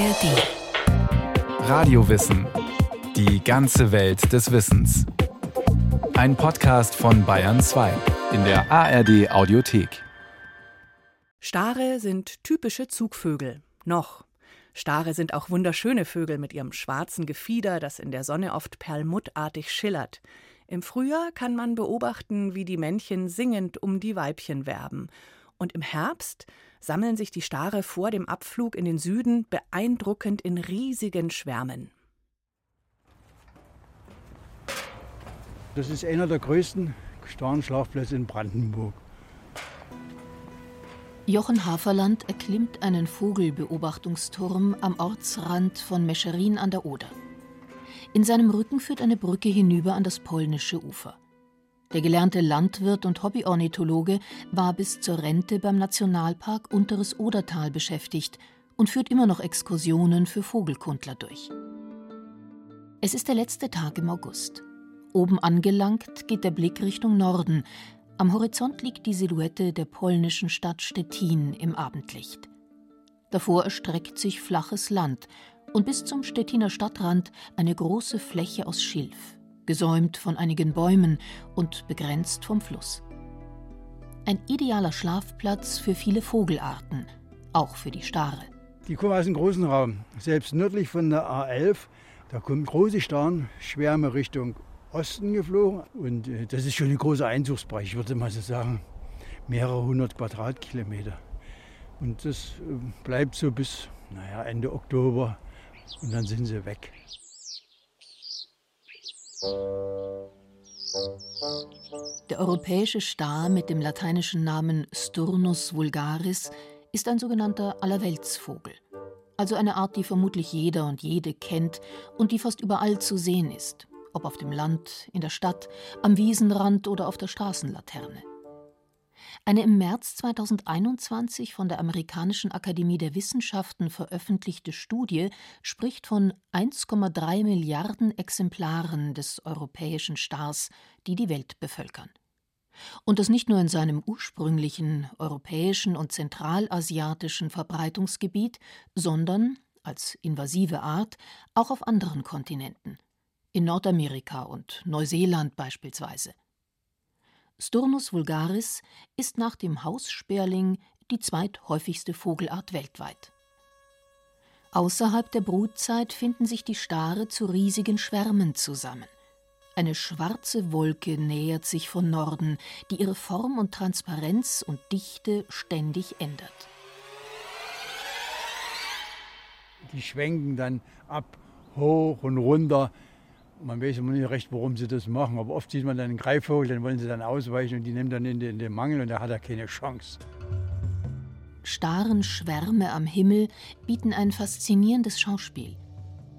ARD. Radiowissen. Die ganze Welt des Wissens. Ein Podcast von Bayern 2 in der ARD Audiothek. Stare sind typische Zugvögel. Noch. Stare sind auch wunderschöne Vögel mit ihrem schwarzen Gefieder, das in der Sonne oft perlmuttartig schillert. Im Frühjahr kann man beobachten, wie die Männchen singend um die Weibchen werben. Und im Herbst sammeln sich die Stare vor dem Abflug in den Süden beeindruckend in riesigen Schwärmen. Das ist einer der größten Starnschlafplätze in Brandenburg. Jochen Haferland erklimmt einen Vogelbeobachtungsturm am Ortsrand von Mescherin an der Oder. In seinem Rücken führt eine Brücke hinüber an das polnische Ufer. Der gelernte Landwirt und Hobbyornithologe war bis zur Rente beim Nationalpark Unteres Odertal beschäftigt und führt immer noch Exkursionen für Vogelkundler durch. Es ist der letzte Tag im August. Oben angelangt geht der Blick Richtung Norden. Am Horizont liegt die Silhouette der polnischen Stadt Stettin im Abendlicht. Davor erstreckt sich flaches Land und bis zum Stettiner Stadtrand eine große Fläche aus Schilf, gesäumt von einigen Bäumen und begrenzt vom Fluss. Ein idealer Schlafplatz für viele Vogelarten, auch für die Stare. Die kommen aus dem großen Raum. Selbst nördlich von der A11, da kommen große Starnschwärme Richtung Osten geflogen. Und äh, das ist schon ein großer Einzugsbereich, ich würde mal so sagen. Mehrere hundert Quadratkilometer. Und das äh, bleibt so bis naja, Ende Oktober, und dann sind sie weg. Der europäische Star mit dem lateinischen Namen Sturnus vulgaris ist ein sogenannter Allerweltsvogel. Also eine Art, die vermutlich jeder und jede kennt und die fast überall zu sehen ist, ob auf dem Land, in der Stadt, am Wiesenrand oder auf der Straßenlaterne. Eine im März 2021 von der Amerikanischen Akademie der Wissenschaften veröffentlichte Studie spricht von 1,3 Milliarden Exemplaren des europäischen Stars, die die Welt bevölkern. Und das nicht nur in seinem ursprünglichen europäischen und zentralasiatischen Verbreitungsgebiet, sondern als invasive Art auch auf anderen Kontinenten, in Nordamerika und Neuseeland beispielsweise. Sturnus vulgaris ist nach dem Haussperling die zweithäufigste Vogelart weltweit. Außerhalb der Brutzeit finden sich die Stare zu riesigen Schwärmen zusammen. Eine schwarze Wolke nähert sich von Norden, die ihre Form und Transparenz und Dichte ständig ändert. Die schwenken dann ab, hoch und runter. Man weiß immer nicht recht, warum sie das machen. Aber oft sieht man dann einen Greifvogel, den wollen sie dann ausweichen und die nehmen dann in den, in den Mangel und da hat er keine Chance. Starren Schwärme am Himmel bieten ein faszinierendes Schauspiel.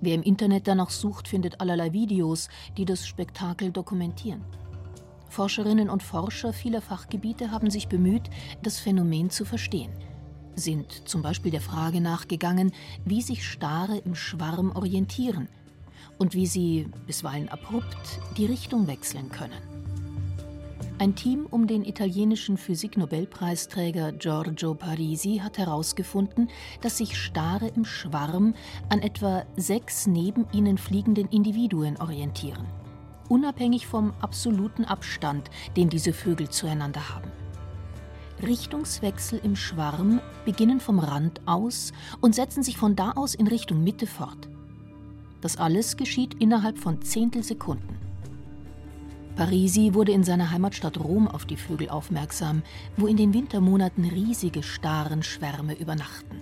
Wer im Internet danach sucht, findet allerlei Videos, die das Spektakel dokumentieren. Forscherinnen und Forscher vieler Fachgebiete haben sich bemüht, das Phänomen zu verstehen, sind zum Beispiel der Frage nachgegangen, wie sich Stare im Schwarm orientieren – und wie sie, bisweilen abrupt, die Richtung wechseln können. Ein Team um den italienischen Physiknobelpreisträger Giorgio Parisi hat herausgefunden, dass sich Stare im Schwarm an etwa sechs neben ihnen fliegenden Individuen orientieren, unabhängig vom absoluten Abstand, den diese Vögel zueinander haben. Richtungswechsel im Schwarm beginnen vom Rand aus und setzen sich von da aus in Richtung Mitte fort. Das alles geschieht innerhalb von Zehntelsekunden. Parisi wurde in seiner Heimatstadt Rom auf die Vögel aufmerksam, wo in den Wintermonaten riesige Starenschwärme übernachten.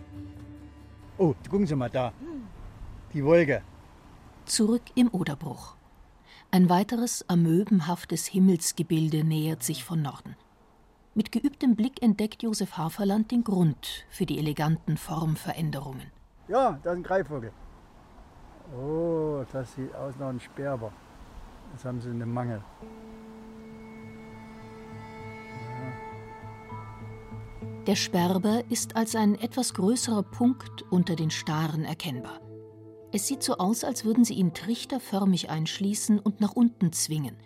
Oh, gucken Sie mal da. Die Wolke. Zurück im Oderbruch. Ein weiteres amöbenhaftes Himmelsgebilde nähert sich von Norden. Mit geübtem Blick entdeckt Josef Haferland den Grund für die eleganten Formveränderungen. Ja, da ist ein Greifvogel. Oh, das sieht aus nach einem Sperber. Jetzt haben sie einen Mangel. Der Sperber ist als ein etwas größerer Punkt unter den Staren erkennbar. Es sieht so aus, als würden sie ihn trichterförmig einschließen und nach unten zwingen.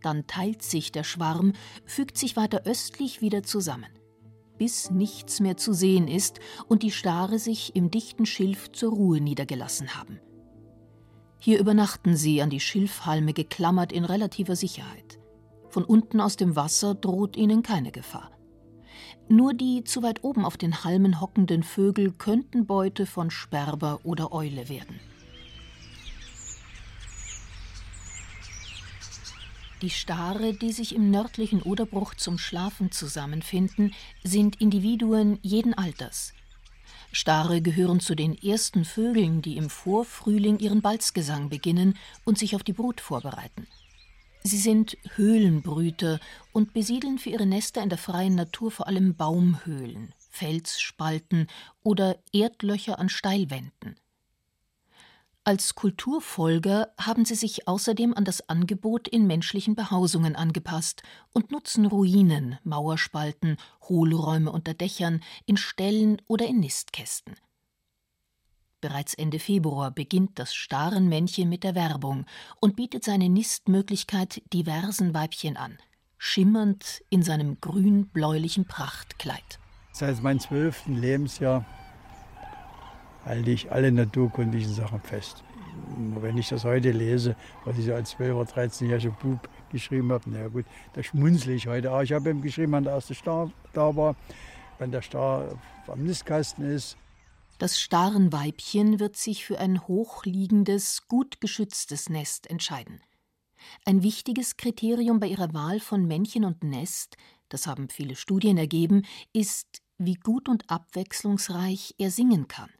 Dann teilt sich der Schwarm, fügt sich weiter östlich wieder zusammen. bis nichts mehr zu sehen ist und die Stare sich im dichten Schilf zur Ruhe niedergelassen haben. Hier übernachten sie an die Schilfhalme geklammert in relativer Sicherheit. Von unten aus dem Wasser droht ihnen keine Gefahr. Nur die zu weit oben auf den Halmen hockenden Vögel könnten Beute von Sperber oder Eule werden. Die Stare, die sich im nördlichen Oderbruch zum Schlafen zusammenfinden, sind Individuen jeden Alters. Stare gehören zu den ersten Vögeln, die im Vorfrühling ihren Balzgesang beginnen und sich auf die Brut vorbereiten. Sie sind Höhlenbrüter und besiedeln für ihre Nester in der freien Natur vor allem Baumhöhlen, Felsspalten oder Erdlöcher an Steilwänden. Als Kulturfolger haben sie sich außerdem an das Angebot in menschlichen Behausungen angepasst und nutzen Ruinen, Mauerspalten, Hohlräume unter Dächern, in Ställen oder in Nistkästen. Bereits Ende Februar beginnt das Starenmännchen mit der Werbung und bietet seine Nistmöglichkeit diversen Weibchen an, schimmernd in seinem grün-bläulichen Prachtkleid. Seit meinem zwölften Lebensjahr halte ich alle naturkundlichen Sachen fest. Wenn ich das heute lese, was ich als 12- oder 13-jähriger Bub geschrieben habe, na gut, da schmunzle ich heute. Aber ich habe eben geschrieben, wann der erste Star da war, wenn der Star am Nistkasten ist. Das Starenweibchen wird sich für ein hochliegendes, gut geschütztes Nest entscheiden. Ein wichtiges Kriterium bei ihrer Wahl von Männchen und Nest, das haben viele Studien ergeben, ist, wie gut und abwechslungsreich er singen kann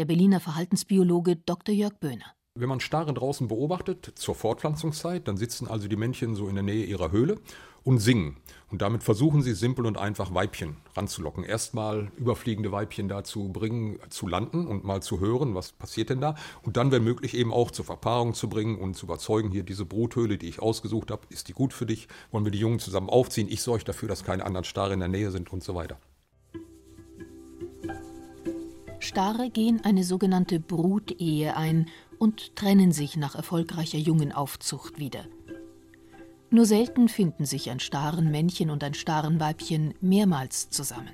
der Berliner Verhaltensbiologe Dr. Jörg Böhner. Wenn man Stare draußen beobachtet, zur Fortpflanzungszeit, dann sitzen also die Männchen so in der Nähe ihrer Höhle und singen. Und damit versuchen sie simpel und einfach Weibchen ranzulocken. Erstmal überfliegende Weibchen dazu bringen, zu landen und mal zu hören, was passiert denn da. Und dann, wenn möglich, eben auch zur Verpaarung zu bringen und zu überzeugen, hier diese Bruthöhle, die ich ausgesucht habe, ist die gut für dich? Wollen wir die Jungen zusammen aufziehen? Ich sorge dafür, dass keine anderen Stare in der Nähe sind und so weiter. Stare gehen eine sogenannte Brutehe ein und trennen sich nach erfolgreicher Jungenaufzucht wieder. Nur selten finden sich ein Starenmännchen und ein Starenweibchen mehrmals zusammen.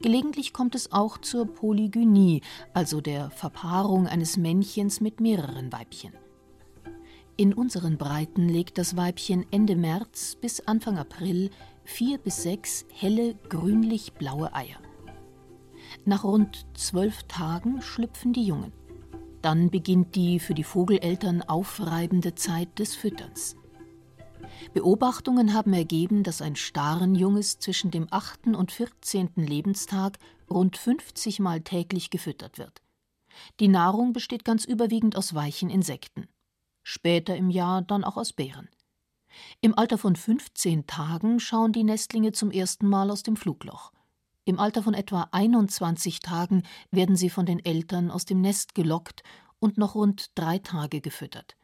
Gelegentlich kommt es auch zur Polygynie, also der Verpaarung eines Männchens mit mehreren Weibchen. In unseren Breiten legt das Weibchen Ende März bis Anfang April vier bis sechs helle grünlich-blaue Eier. Nach rund zwölf Tagen schlüpfen die Jungen. Dann beginnt die für die Vogeleltern aufreibende Zeit des Fütterns. Beobachtungen haben ergeben, dass ein Starenjunges zwischen dem 8. und 14. Lebenstag rund 50 Mal täglich gefüttert wird. Die Nahrung besteht ganz überwiegend aus weichen Insekten. Später im Jahr dann auch aus Beeren. Im Alter von 15 Tagen schauen die Nestlinge zum ersten Mal aus dem Flugloch. Im Alter von etwa 21 Tagen werden sie von den Eltern aus dem Nest gelockt und noch rund drei Tage gefüttert.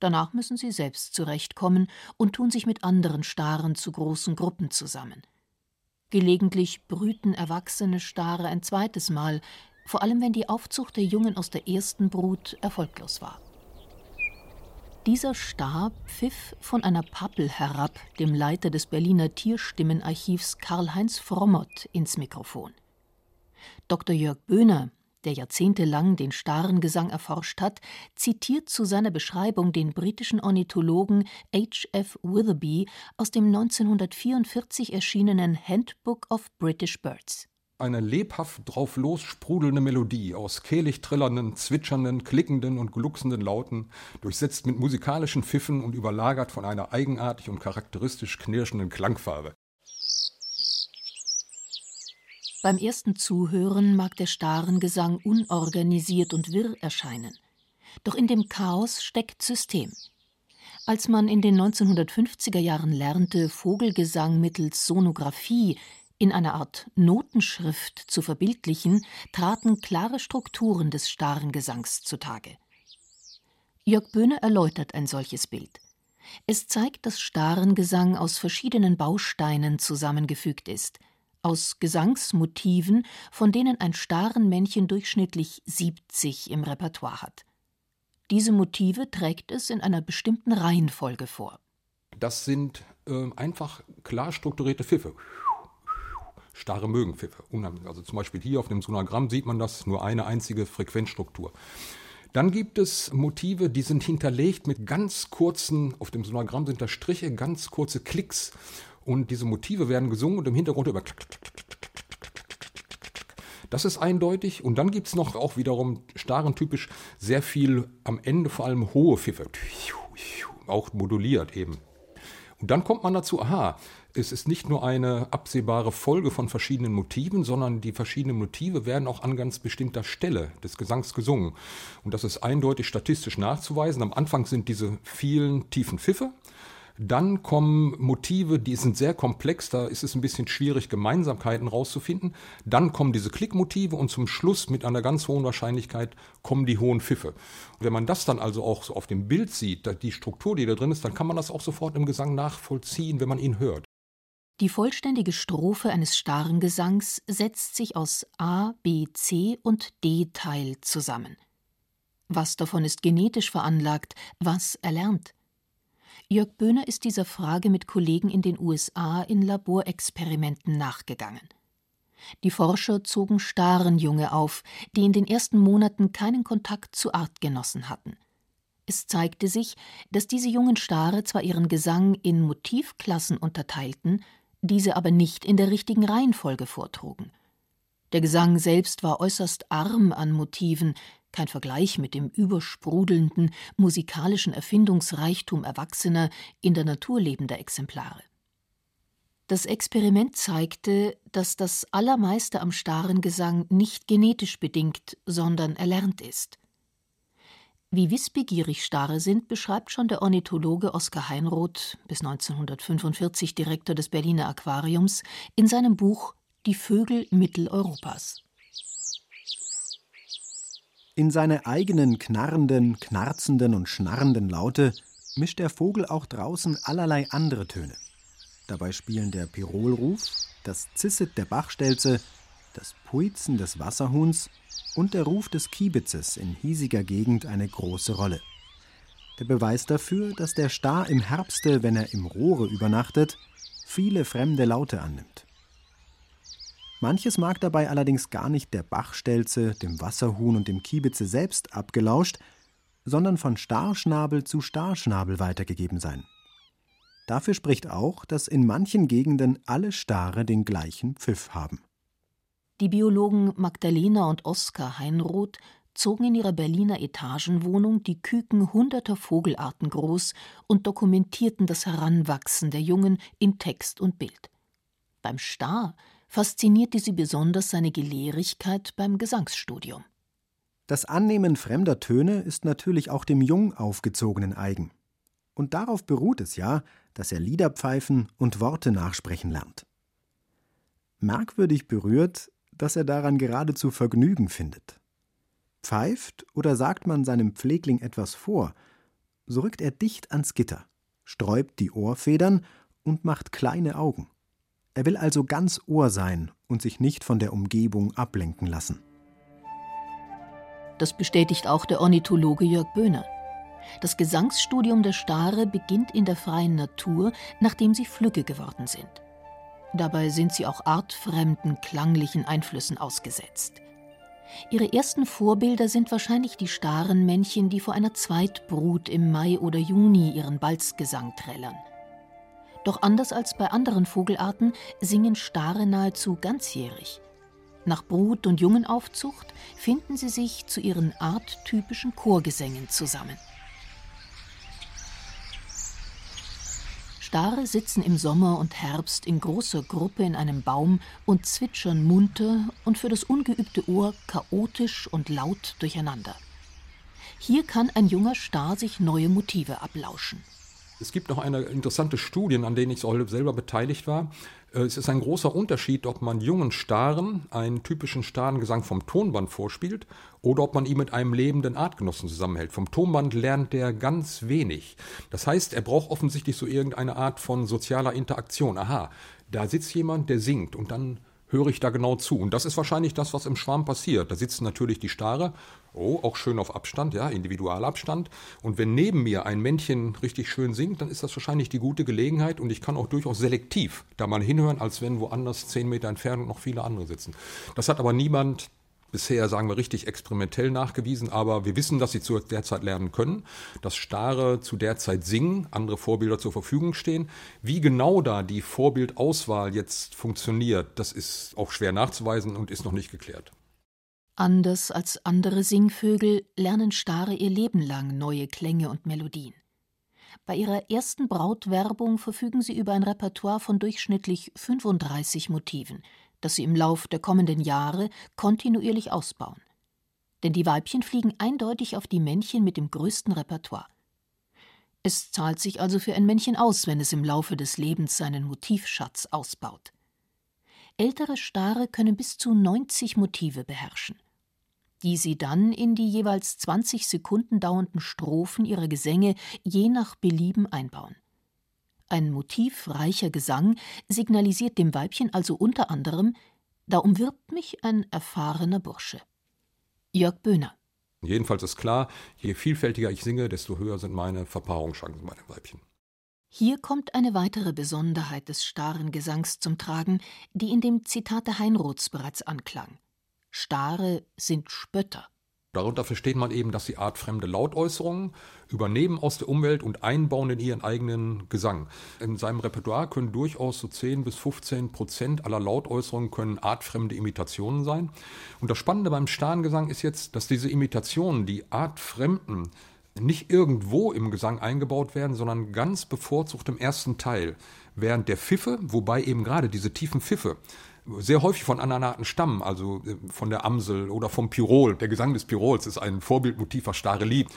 Danach müssen sie selbst zurechtkommen und tun sich mit anderen Staren zu großen Gruppen zusammen. Gelegentlich brüten erwachsene Stare ein zweites Mal, vor allem wenn die Aufzucht der Jungen aus der ersten Brut erfolglos war. Dieser Stab pfiff von einer Pappel herab dem Leiter des Berliner Tierstimmenarchivs Karl-Heinz Frommert ins Mikrofon. Dr. Jörg Böhner, der jahrzehntelang den Starengesang erforscht hat, zitiert zu seiner Beschreibung den britischen Ornithologen H. F. Witherby aus dem 1944 erschienenen Handbook of British Birds eine lebhaft drauf los sprudelnde Melodie aus kehlig trillernden, zwitschernden, klickenden und glucksenden Lauten, durchsetzt mit musikalischen Pfiffen und überlagert von einer eigenartig und charakteristisch knirschenden Klangfarbe. Beim ersten Zuhören mag der Starengesang unorganisiert und wirr erscheinen. Doch in dem Chaos steckt System. Als man in den 1950er Jahren lernte, Vogelgesang mittels Sonographie in einer Art Notenschrift zu verbildlichen, traten klare Strukturen des starren Gesangs zutage. Jörg Böhne erläutert ein solches Bild. Es zeigt, dass Starengesang aus verschiedenen Bausteinen zusammengefügt ist, aus Gesangsmotiven, von denen ein Starenmännchen durchschnittlich 70 im Repertoire hat. Diese Motive trägt es in einer bestimmten Reihenfolge vor. Das sind äh, einfach klar strukturierte Pfiffe Starre mögen Pfiffe. Also zum Beispiel hier auf dem Sonogramm sieht man das, nur eine einzige Frequenzstruktur. Dann gibt es Motive, die sind hinterlegt mit ganz kurzen, auf dem Sonogramm sind da Striche, ganz kurze Klicks. Und diese Motive werden gesungen und im Hintergrund über das ist eindeutig. Und dann gibt es noch auch wiederum starren typisch sehr viel am Ende vor allem hohe Pfiffe. Auch moduliert eben. Und dann kommt man dazu, aha, es ist nicht nur eine absehbare Folge von verschiedenen Motiven, sondern die verschiedenen Motive werden auch an ganz bestimmter Stelle des Gesangs gesungen. Und das ist eindeutig statistisch nachzuweisen. Am Anfang sind diese vielen tiefen Pfiffe dann kommen Motive, die sind sehr komplex, da ist es ein bisschen schwierig, Gemeinsamkeiten rauszufinden. Dann kommen diese Klickmotive und zum Schluss mit einer ganz hohen Wahrscheinlichkeit kommen die hohen Pfiffe. wenn man das dann also auch so auf dem Bild sieht, die Struktur, die da drin ist, dann kann man das auch sofort im Gesang nachvollziehen, wenn man ihn hört. Die vollständige Strophe eines starren Gesangs setzt sich aus A, B, C und D-Teil zusammen. Was davon ist genetisch veranlagt, was erlernt? Jörg Böhner ist dieser Frage mit Kollegen in den USA in Laborexperimenten nachgegangen. Die Forscher zogen Starenjunge auf, die in den ersten Monaten keinen Kontakt zu Artgenossen hatten. Es zeigte sich, dass diese jungen Stare zwar ihren Gesang in Motivklassen unterteilten, diese aber nicht in der richtigen Reihenfolge vortrugen. Der Gesang selbst war äußerst arm an Motiven, kein Vergleich mit dem übersprudelnden musikalischen Erfindungsreichtum erwachsener, in der Natur lebender Exemplare. Das Experiment zeigte, dass das Allermeiste am starren Gesang nicht genetisch bedingt, sondern erlernt ist. Wie wissbegierig Stare sind, beschreibt schon der Ornithologe Oskar Heinroth, bis 1945 Direktor des Berliner Aquariums, in seinem Buch Die Vögel Mitteleuropas. In seine eigenen knarrenden, knarzenden und schnarrenden Laute mischt der Vogel auch draußen allerlei andere Töne. Dabei spielen der Pirolruf, das Zisset der Bachstelze, das Puizen des Wasserhuhns und der Ruf des Kiebitzes in hiesiger Gegend eine große Rolle. Der Beweis dafür, dass der Star im Herbste, wenn er im Rohre übernachtet, viele fremde Laute annimmt. Manches mag dabei allerdings gar nicht der Bachstelze, dem Wasserhuhn und dem Kiebitze selbst abgelauscht, sondern von Starschnabel zu Starschnabel weitergegeben sein. Dafür spricht auch, dass in manchen Gegenden alle Stare den gleichen Pfiff haben. Die Biologen Magdalena und Oskar Heinroth zogen in ihrer Berliner Etagenwohnung die Küken hunderter Vogelarten groß und dokumentierten das Heranwachsen der Jungen in Text und Bild. Beim Star faszinierte sie besonders seine Gelehrigkeit beim Gesangsstudium. Das Annehmen fremder Töne ist natürlich auch dem jung aufgezogenen eigen. Und darauf beruht es ja, dass er Lieder pfeifen und Worte nachsprechen lernt. Merkwürdig berührt, dass er daran geradezu Vergnügen findet. Pfeift oder sagt man seinem Pflegling etwas vor, so rückt er dicht ans Gitter, sträubt die Ohrfedern und macht kleine Augen. Er will also ganz Ohr sein und sich nicht von der Umgebung ablenken lassen. Das bestätigt auch der Ornithologe Jörg Böhner. Das Gesangsstudium der Stare beginnt in der freien Natur, nachdem sie Flügge geworden sind. Dabei sind sie auch artfremden klanglichen Einflüssen ausgesetzt. Ihre ersten Vorbilder sind wahrscheinlich die Starenmännchen, die vor einer Zweitbrut im Mai oder Juni ihren Balzgesang trällern. Doch anders als bei anderen Vogelarten singen Stare nahezu ganzjährig. Nach Brut- und Jungenaufzucht finden sie sich zu ihren arttypischen Chorgesängen zusammen. Stare sitzen im Sommer und Herbst in großer Gruppe in einem Baum und zwitschern munter und für das ungeübte Ohr chaotisch und laut durcheinander. Hier kann ein junger Star sich neue Motive ablauschen. Es gibt noch eine interessante Studie, an denen ich selber beteiligt war. Äh, es ist ein großer Unterschied, ob man jungen Staren einen typischen Starengesang vom Tonband vorspielt oder ob man ihn mit einem lebenden Artgenossen zusammenhält. Vom Tonband lernt der ganz wenig. Das heißt, er braucht offensichtlich so irgendeine Art von sozialer Interaktion. Aha, da sitzt jemand, der singt und dann höre ich da genau zu. Und das ist wahrscheinlich das, was im Schwarm passiert. Da sitzen natürlich die Stare, oh, auch schön auf Abstand, ja, Individualabstand. Und wenn neben mir ein Männchen richtig schön singt, dann ist das wahrscheinlich die gute Gelegenheit und ich kann auch durchaus selektiv da mal hinhören, als wenn woanders zehn Meter entfernt noch viele andere sitzen. Das hat aber niemand bisher, sagen wir, richtig experimentell nachgewiesen, aber wir wissen, dass sie zu der Zeit lernen können, dass Stare zu der Zeit singen, andere Vorbilder zur Verfügung stehen. Wie genau da die Vorbildauswahl jetzt funktioniert, das ist auch schwer nachzuweisen und ist noch nicht geklärt. Anders als andere Singvögel lernen Stare ihr Leben lang neue Klänge und Melodien. Bei ihrer ersten Brautwerbung verfügen sie über ein Repertoire von durchschnittlich 35 Motiven, das sie im Lauf der kommenden Jahre kontinuierlich ausbauen. Denn die Weibchen fliegen eindeutig auf die Männchen mit dem größten Repertoire. Es zahlt sich also für ein Männchen aus, wenn es im Laufe des Lebens seinen Motivschatz ausbaut. Ältere Stare können bis zu 90 Motive beherrschen, die sie dann in die jeweils 20 Sekunden dauernden Strophen ihrer Gesänge je nach Belieben einbauen. Ein motivreicher Gesang signalisiert dem Weibchen also unter anderem, da umwirbt mich ein erfahrener Bursche. Jörg Böhner. Jedenfalls ist klar, je vielfältiger ich singe, desto höher sind meine Verpaarungschancen bei den Weibchen. Hier kommt eine weitere Besonderheit des starren Gesangs zum Tragen, die in dem Zitat Heinroths bereits anklang. Stare sind Spötter. Darunter versteht man eben, dass sie artfremde Lautäußerungen übernehmen aus der Umwelt und einbauen in ihren eigenen Gesang. In seinem Repertoire können durchaus so 10 bis 15 Prozent aller Lautäußerungen können artfremde Imitationen sein. Und das Spannende beim Starngesang ist jetzt, dass diese Imitationen, die artfremden, nicht irgendwo im Gesang eingebaut werden, sondern ganz bevorzugt im ersten Teil. Während der Pfiffe, wobei eben gerade diese tiefen Pfiffe sehr häufig von anderen Arten stammen, also äh, von der Amsel oder vom Pirol. Der Gesang des Pirols ist ein Vorbildmotiv, was Stare liebt.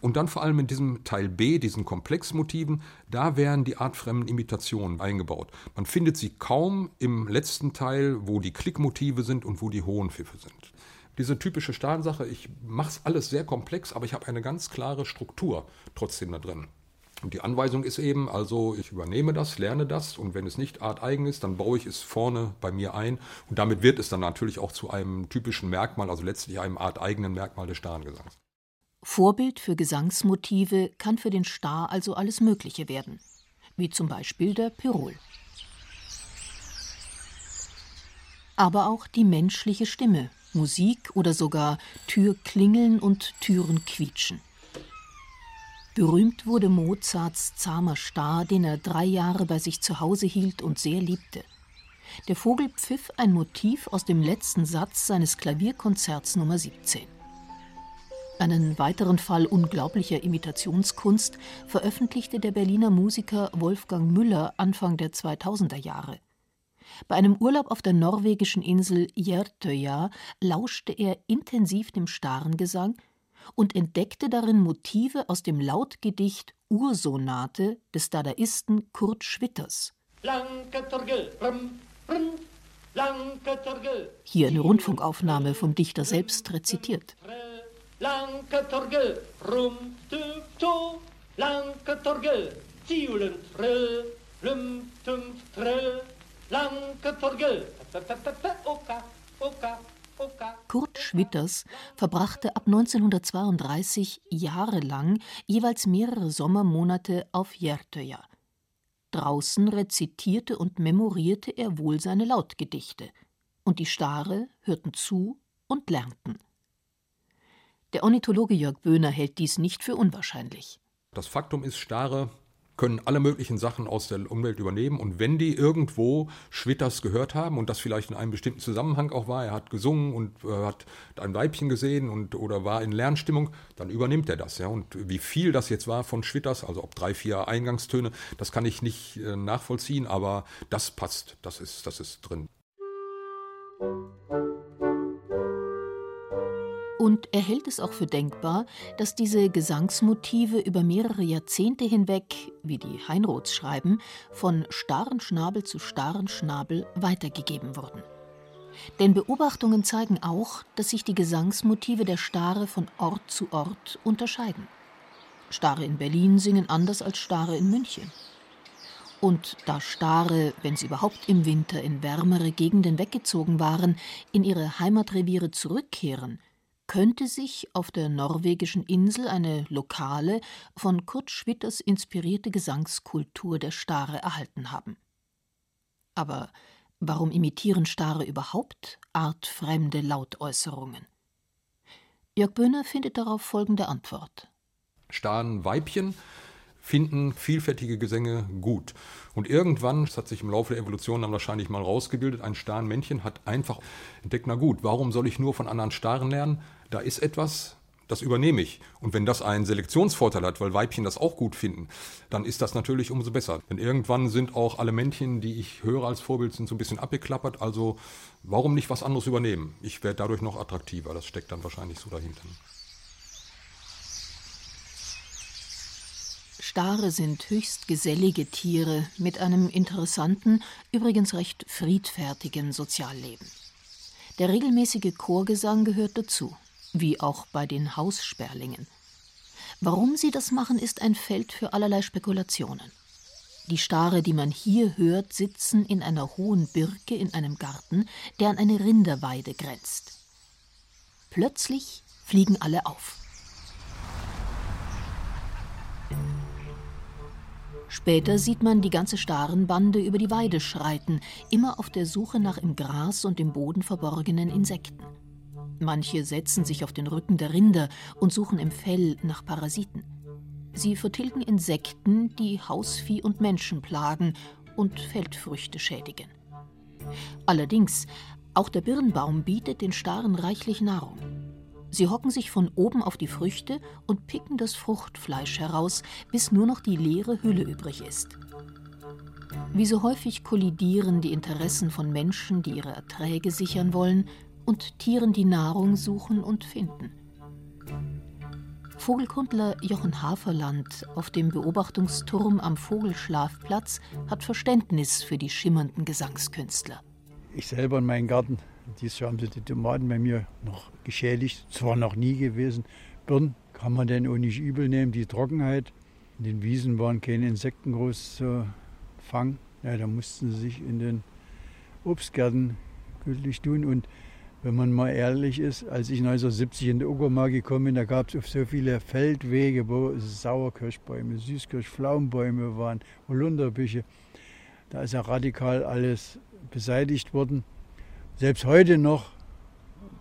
Und dann vor allem in diesem Teil B, diesen Komplexmotiven, da werden die artfremden Imitationen eingebaut. Man findet sie kaum im letzten Teil, wo die Klickmotive sind und wo die hohen Pfiffe sind diese typische Stahlsache, ich mache es alles sehr komplex, aber ich habe eine ganz klare Struktur trotzdem da drin. Und die Anweisung ist eben, also ich übernehme das, lerne das und wenn es nicht arteigen ist, dann baue ich es vorne bei mir ein und damit wird es dann natürlich auch zu einem typischen Merkmal, also letztlich einem arteigenen Merkmal des Starrengesangs. Vorbild für Gesangsmotive kann für den Star also alles Mögliche werden, wie zum Beispiel der Pirol. Aber auch die menschliche Stimme, Musik oder sogar Türklingeln und Türen quietschen. Berühmt wurde Mozarts zahmer Star, den er drei Jahre bei sich zu Hause hielt und sehr liebte. Der Vogel pfiff ein Motiv aus dem letzten Satz seines Klavierkonzerts Nummer 17. Einen weiteren Fall unglaublicher Imitationskunst veröffentlichte der Berliner Musiker Wolfgang Müller Anfang der 2000er Jahre. Bei einem Urlaub auf der norwegischen Insel Jertøya lauschte er intensiv dem Starengesang und entdeckte darin Motive aus dem Lautgedicht Ursonate des Dadaisten Kurt Schwitters. Hier eine Rundfunkaufnahme vom Dichter selbst rezitiert. Kurt Schwitters verbrachte ab 1932 jahrelang jeweils mehrere Sommermonate auf Jertøya. Draußen rezitierte und memorierte er wohl seine Lautgedichte, und die Stare hörten zu und lernten. Der Ornithologe Jörg Böhner hält dies nicht für unwahrscheinlich. Das Faktum ist, Stare können alle möglichen Sachen aus der Umwelt übernehmen. Und wenn die irgendwo Schwitters gehört haben und das vielleicht in einem bestimmten Zusammenhang auch war, er hat gesungen und äh, hat ein Weibchen gesehen und oder war in Lernstimmung, dann übernimmt er das. Ja. Und wie viel das jetzt war von Schwitters, also ob drei, vier Eingangstöne, das kann ich nicht äh, nachvollziehen, aber das passt, das ist, das ist drin. Und er hält es auch für denkbar, dass diese Gesangsmotive über mehrere Jahrzehnte hinweg, wie die Heinroths schreiben, von starren Schnabel zu starren Schnabel weitergegeben wurden. Denn Beobachtungen zeigen auch, dass sich die Gesangsmotive der Stare von Ort zu Ort unterscheiden. Stare in Berlin singen anders als Stare in München. Und da Stare, wenn sie überhaupt im Winter in wärmere Gegenden weggezogen waren, in ihre Heimatreviere zurückkehren, könnte sich auf der norwegischen Insel eine lokale, von Kurt Schwitters inspirierte Gesangskultur der Stare erhalten haben. Aber warum imitieren Stare überhaupt artfremde Lautäußerungen? Jörg Böhner findet darauf folgende Antwort. Staren-Weibchen finden vielfältige Gesänge gut. Und irgendwann, das hat sich im Laufe der Evolution dann wahrscheinlich mal rausgebildet, ein Starnmännchen hat einfach entdeckt, na gut, warum soll ich nur von anderen Staren lernen? Da ist etwas, das übernehme ich. Und wenn das einen Selektionsvorteil hat, weil Weibchen das auch gut finden, dann ist das natürlich umso besser. Denn irgendwann sind auch alle Männchen, die ich höre als Vorbild, sind so ein bisschen abgeklappert. Also warum nicht was anderes übernehmen? Ich werde dadurch noch attraktiver. Das steckt dann wahrscheinlich so dahinter. Stare sind höchst gesellige Tiere mit einem interessanten, übrigens recht friedfertigen Sozialleben. Der regelmäßige Chorgesang gehört dazu, wie auch bei den Haussperlingen. Warum sie das machen, ist ein Feld für allerlei Spekulationen. Die Stare, die man hier hört, sitzen in einer hohen Birke in einem Garten, der an eine Rinderweide grenzt. Plötzlich fliegen alle auf. Später sieht man die ganze Starenbande über die Weide schreiten, immer auf der Suche nach im Gras und im Boden verborgenen Insekten. Manche setzen sich auf den Rücken der Rinder und suchen im Fell nach Parasiten. Sie vertilgen Insekten, die Hausvieh und Menschen plagen und Feldfrüchte schädigen. Allerdings, auch der Birnbaum bietet den Staren reichlich Nahrung. Sie hocken sich von oben auf die Früchte und picken das Fruchtfleisch heraus, bis nur noch die leere Hülle übrig ist. Wie so häufig kollidieren die Interessen von Menschen, die ihre Erträge sichern wollen, und Tieren, die Nahrung suchen und finden. Vogelkundler Jochen Haferland auf dem Beobachtungsturm am Vogelschlafplatz hat Verständnis für die schimmernden Gesangskünstler. Ich selber in meinem Garten dieses Jahr haben sie die Tomaten bei mir noch geschädigt. Zwar noch nie gewesen. Birnen kann man denn auch nicht übel nehmen, die Trockenheit. In den Wiesen waren keine Insekten groß zu fangen. Ja, da mussten sie sich in den Obstgärten gütlich tun. Und wenn man mal ehrlich ist, als ich 1970 in die Uckermark gekommen bin, da gab es so viele Feldwege, wo Sauerkirschbäume, Süßkirschpflaumenbäume waren, Holunderbüsche. Da ist ja radikal alles beseitigt worden. Selbst heute noch,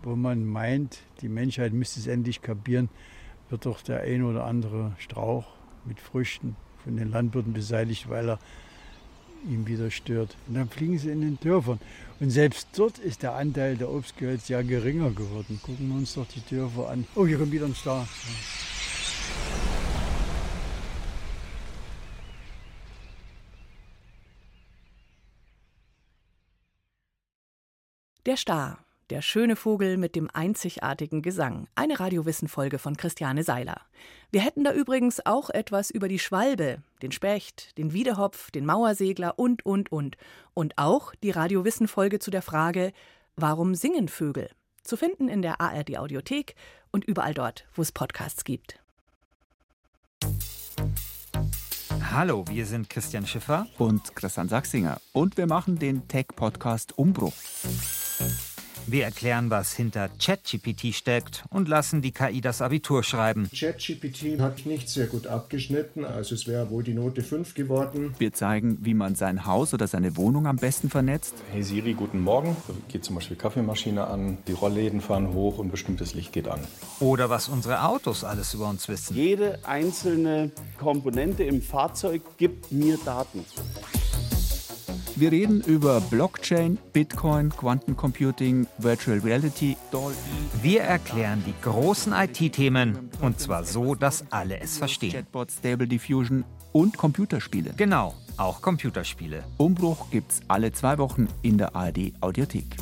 wo man meint, die Menschheit müsste es endlich kapieren, wird doch der ein oder andere Strauch mit Früchten von den Landwirten beseitigt, weil er ihm wieder stört. Und dann fliegen sie in den Dörfern. Und selbst dort ist der Anteil der Obstgehölze ja geringer geworden. Gucken wir uns doch die Dörfer an. Oh, hier kommt wieder ein Star. Der Star, der schöne Vogel mit dem einzigartigen Gesang. Eine Radiowissen-Folge von Christiane Seiler. Wir hätten da übrigens auch etwas über die Schwalbe, den Specht, den Wiedehopf, den Mauersegler und, und, und. Und auch die Radiowissen-Folge zu der Frage, warum singen Vögel? Zu finden in der ARD-Audiothek und überall dort, wo es Podcasts gibt. Hallo, wir sind Christian Schiffer und Christian Sachsinger und wir machen den Tech-Podcast Umbruch. Wir erklären, was hinter ChatGPT steckt und lassen die KI das Abitur schreiben. ChatGPT hat nicht sehr gut abgeschnitten, also es wäre wohl die Note 5 geworden. Wir zeigen, wie man sein Haus oder seine Wohnung am besten vernetzt. Hey Siri, guten Morgen. Da geht zum Beispiel Kaffeemaschine an, die Rollläden fahren hoch und bestimmtes Licht geht an. Oder was unsere Autos alles über uns wissen. Jede einzelne Komponente im Fahrzeug gibt mir Daten. Wir reden über Blockchain, Bitcoin, Quantencomputing, Virtual Reality, Dolby. Wir erklären die großen IT-Themen und zwar so, dass alle es verstehen. Chatbot, Stable Diffusion und Computerspiele. Genau, auch Computerspiele. Umbruch gibt's alle zwei Wochen in der ARD Audiothek.